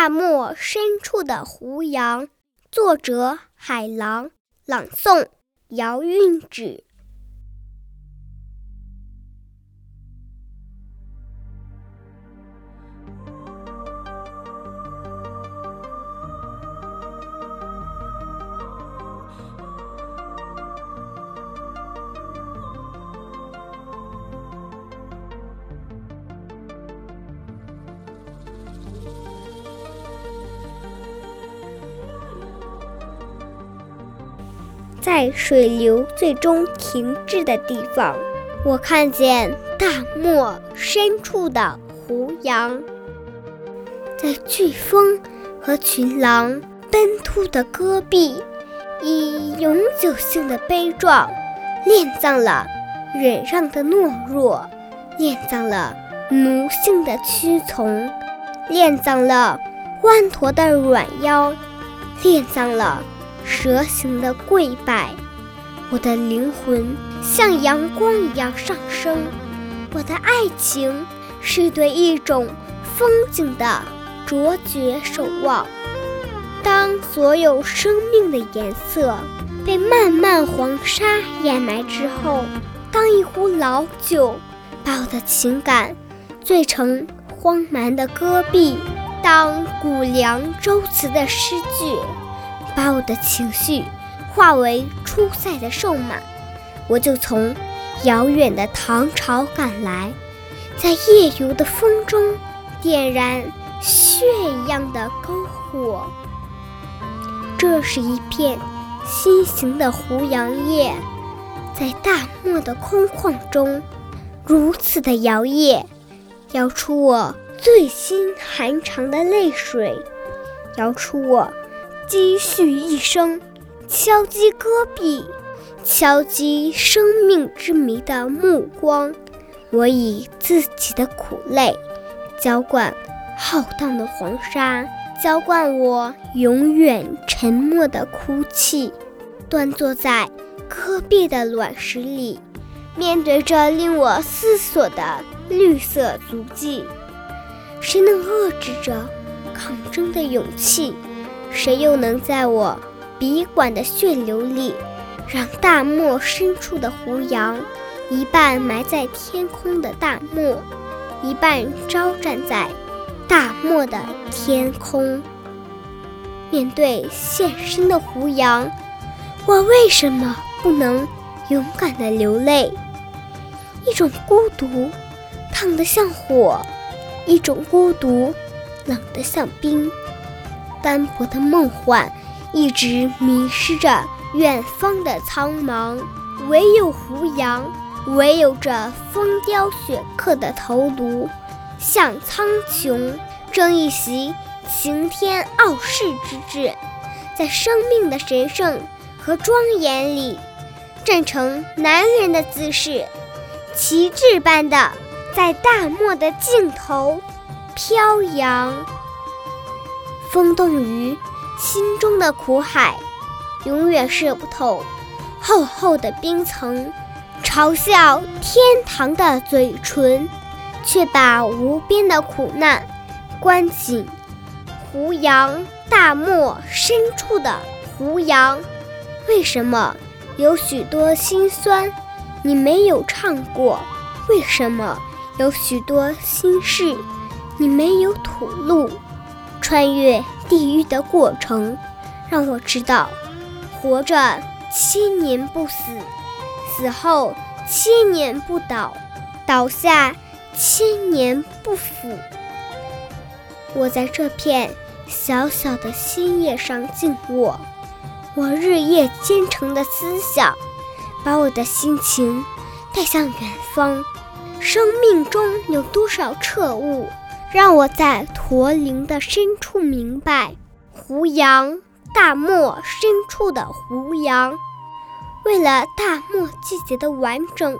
大漠深处的胡杨，作者海狼，朗诵姚韵芷。在水流最终停滞的地方，我看见大漠深处的胡杨，在飓风和群狼奔突的戈壁，以永久性的悲壮，殓葬了忍让的懦弱，殓葬了奴性的屈从，殓葬了弯驼的软腰，殓葬了。蛇形的跪拜，我的灵魂像阳光一样上升。我的爱情是对一种风景的卓绝守望。当所有生命的颜色被漫漫黄沙掩埋之后，当一壶老酒把我的情感醉成荒蛮的戈壁，当古凉周词的诗句。把我的情绪化为出塞的瘦马，我就从遥远的唐朝赶来，在夜游的风中点燃血一样的篝火。这是一片心形的胡杨叶，在大漠的空旷中如此的摇曳，摇出我最心寒长的泪水，摇出我。积蓄一生，敲击戈壁，敲击生命之谜的目光。我以自己的苦泪，浇灌浩荡的黄沙，浇灌我永远沉默的哭泣。端坐在戈壁的卵石里，面对着令我思索的绿色足迹，谁能遏制着抗争的勇气？谁又能在我笔管的血流里，让大漠深处的胡杨，一半埋在天空的大漠，一半招展在大漠的天空？面对现身的胡杨，我为什么不能勇敢地流泪？一种孤独，烫得像火；一种孤独，冷得像冰。斑驳的梦幻，一直迷失着远方的苍茫。唯有胡杨，唯有这风雕雪刻的头颅，向苍穹争一席擎天傲世之志，在生命的神圣和庄严里，站成男人的姿势，旗帜般的在大漠的尽头飘扬。风冻于心中的苦海，永远射不透厚厚的冰层；嘲笑天堂的嘴唇，却把无边的苦难关紧。胡杨，大漠深处的胡杨，为什么有许多心酸你没有唱过？为什么有许多心事你没有吐露？穿越地狱的过程，让我知道，活着千年不死，死后千年不倒，倒下千年不腐。我在这片小小的心叶上静卧，我日夜兼程的思想，把我的心情带向远方。生命中有多少彻悟？让我在驼铃的深处明白，胡杨，大漠深处的胡杨，为了大漠季节的完整，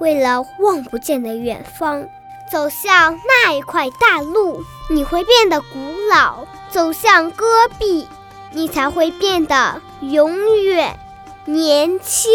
为了望不见的远方，走向那一块大陆，你会变得古老；走向戈壁，你才会变得永远年轻。